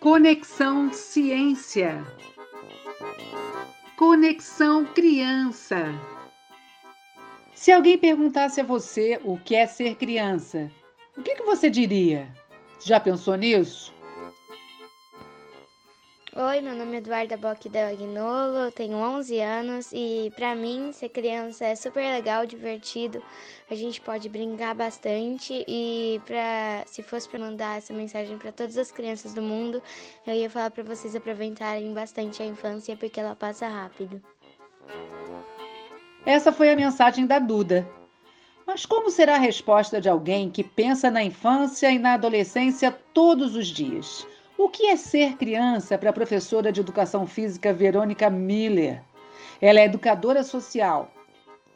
Conexão Ciência. Conexão Criança. Se alguém perguntasse a você o que é ser criança, o que, que você diria? Já pensou nisso? Oi, meu nome é Eduarda Bock Agnolo, eu tenho 11 anos e para mim ser criança é super legal, divertido. A gente pode brincar bastante e para se fosse para mandar essa mensagem para todas as crianças do mundo, eu ia falar para vocês aproveitarem bastante a infância porque ela passa rápido. Essa foi a mensagem da Duda. Mas como será a resposta de alguém que pensa na infância e na adolescência todos os dias? O que é ser criança para a professora de educação física Verônica Miller? Ela é educadora social,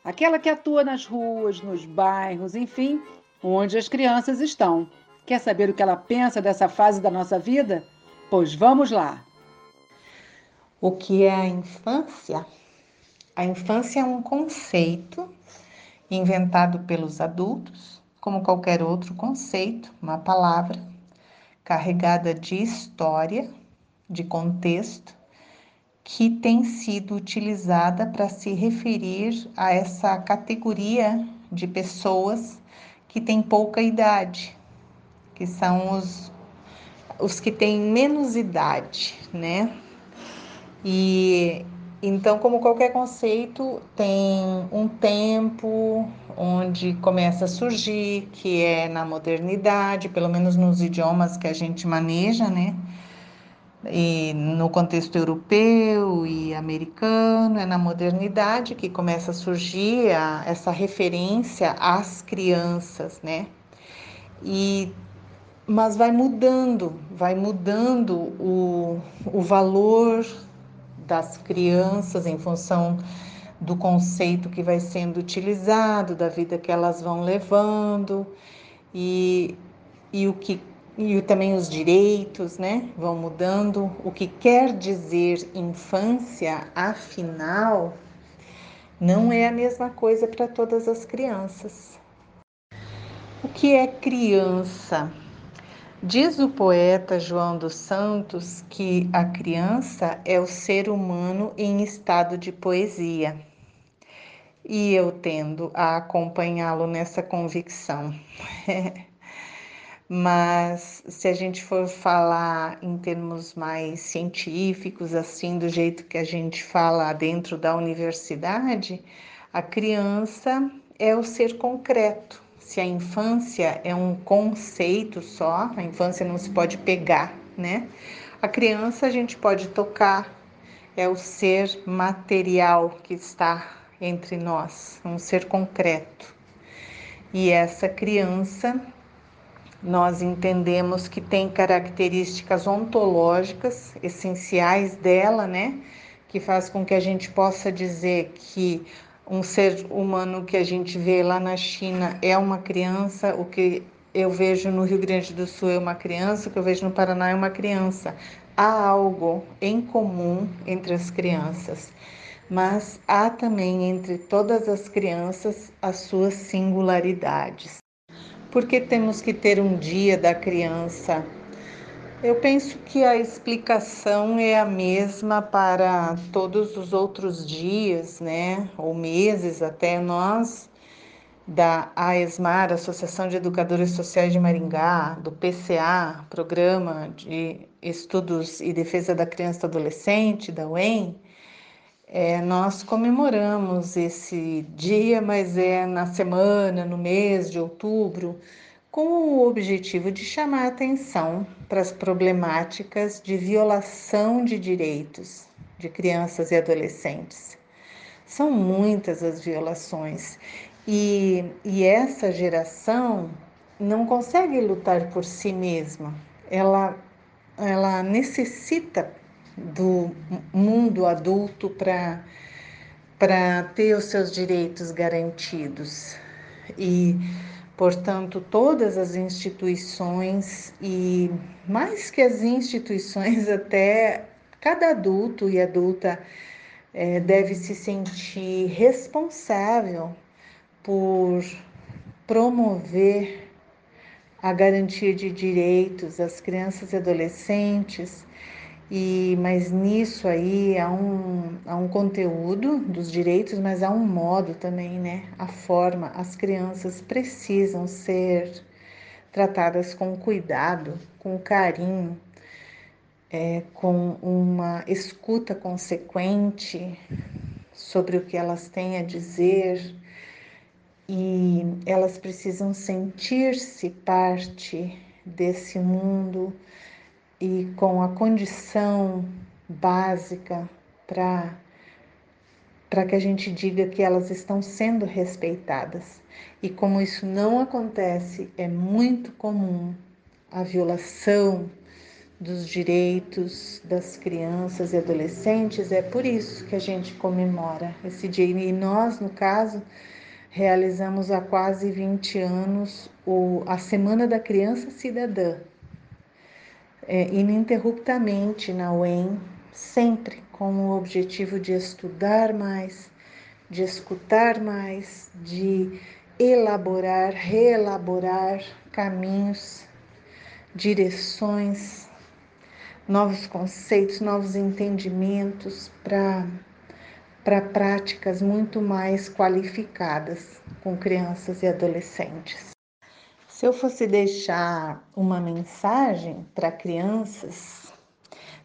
aquela que atua nas ruas, nos bairros, enfim, onde as crianças estão. Quer saber o que ela pensa dessa fase da nossa vida? Pois vamos lá! O que é a infância? A infância é um conceito inventado pelos adultos, como qualquer outro conceito, uma palavra carregada de história, de contexto, que tem sido utilizada para se referir a essa categoria de pessoas que têm pouca idade, que são os, os que têm menos idade, né? E então, como qualquer conceito, tem um tempo onde começa a surgir, que é na modernidade, pelo menos nos idiomas que a gente maneja, né? E no contexto europeu e americano, é na modernidade que começa a surgir a, essa referência às crianças, né? E mas vai mudando, vai mudando o, o valor das crianças em função do conceito que vai sendo utilizado, da vida que elas vão levando e, e o que e também os direitos, né, vão mudando. O que quer dizer infância, afinal, não é a mesma coisa para todas as crianças. O que é criança? Diz o poeta João dos Santos que a criança é o ser humano em estado de poesia. E eu tendo a acompanhá-lo nessa convicção. Mas se a gente for falar em termos mais científicos, assim, do jeito que a gente fala dentro da universidade, a criança é o ser concreto, se a infância é um conceito só, a infância não se pode pegar, né? A criança a gente pode tocar, é o ser material que está entre nós, um ser concreto. E essa criança, nós entendemos que tem características ontológicas essenciais dela, né? Que faz com que a gente possa dizer que um ser humano que a gente vê lá na China é uma criança, o que eu vejo no Rio Grande do Sul é uma criança, o que eu vejo no Paraná é uma criança. Há algo em comum entre as crianças, mas há também entre todas as crianças as suas singularidades. Por que temos que ter um dia da criança eu penso que a explicação é a mesma para todos os outros dias, né, ou meses até nós da AESMAR, Associação de Educadores Sociais de Maringá, do PCA, Programa de Estudos e Defesa da Criança e do Adolescente, da UEM, é, nós comemoramos esse dia, mas é na semana, no mês de outubro, com o objetivo de chamar atenção para as problemáticas de violação de direitos de crianças e adolescentes. São muitas as violações e, e essa geração não consegue lutar por si mesma, ela, ela necessita do mundo adulto para ter os seus direitos garantidos. E Portanto, todas as instituições e mais que as instituições, até cada adulto e adulta é, deve se sentir responsável por promover a garantia de direitos às crianças e adolescentes, e mas nisso aí há um, há um conteúdo dos direitos, mas há um modo também, né? A forma, as crianças precisam ser tratadas com cuidado, com carinho, é, com uma escuta consequente sobre o que elas têm a dizer e elas precisam sentir-se parte desse mundo e com a condição básica para para que a gente diga que elas estão sendo respeitadas. E como isso não acontece, é muito comum a violação dos direitos das crianças e adolescentes. É por isso que a gente comemora esse dia. E nós, no caso, realizamos há quase 20 anos a Semana da Criança Cidadã, é, ininterruptamente na UEM, sempre com o objetivo de estudar mais, de escutar mais, de elaborar, reelaborar caminhos, direções, novos conceitos, novos entendimentos para para práticas muito mais qualificadas com crianças e adolescentes. Se eu fosse deixar uma mensagem para crianças,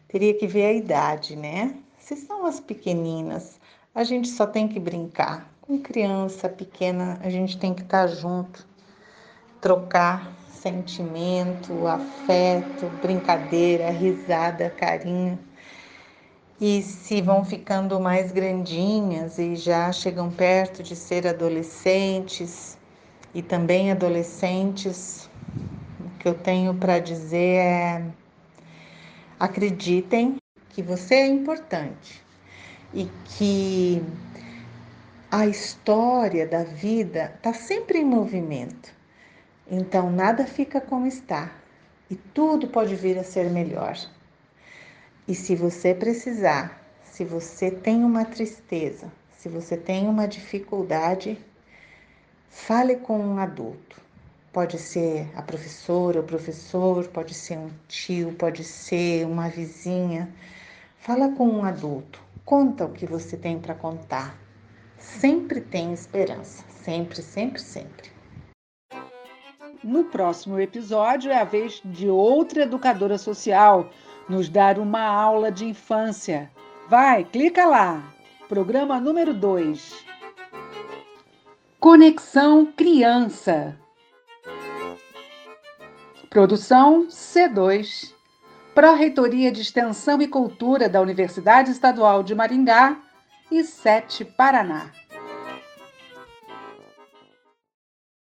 teria que ver a idade, né? Se são as pequeninas, a gente só tem que brincar. Com criança pequena, a gente tem que estar junto, trocar sentimento, afeto, brincadeira, risada, carinho. E se vão ficando mais grandinhas e já chegam perto de ser adolescentes e também adolescentes, o que eu tenho para dizer é: acreditem que você é importante e que a história da vida está sempre em movimento. Então nada fica como está e tudo pode vir a ser melhor. E se você precisar, se você tem uma tristeza, se você tem uma dificuldade, fale com um adulto. Pode ser a professora, o professor, pode ser um tio, pode ser uma vizinha. Fala com um adulto. Conta o que você tem para contar. Sempre tem esperança. Sempre, sempre, sempre. No próximo episódio é a vez de outra educadora social nos dar uma aula de infância. Vai, clica lá. Programa número 2. Conexão Criança. Produção C2. Pró-Reitoria de Extensão e Cultura da Universidade Estadual de Maringá e Sete Paraná.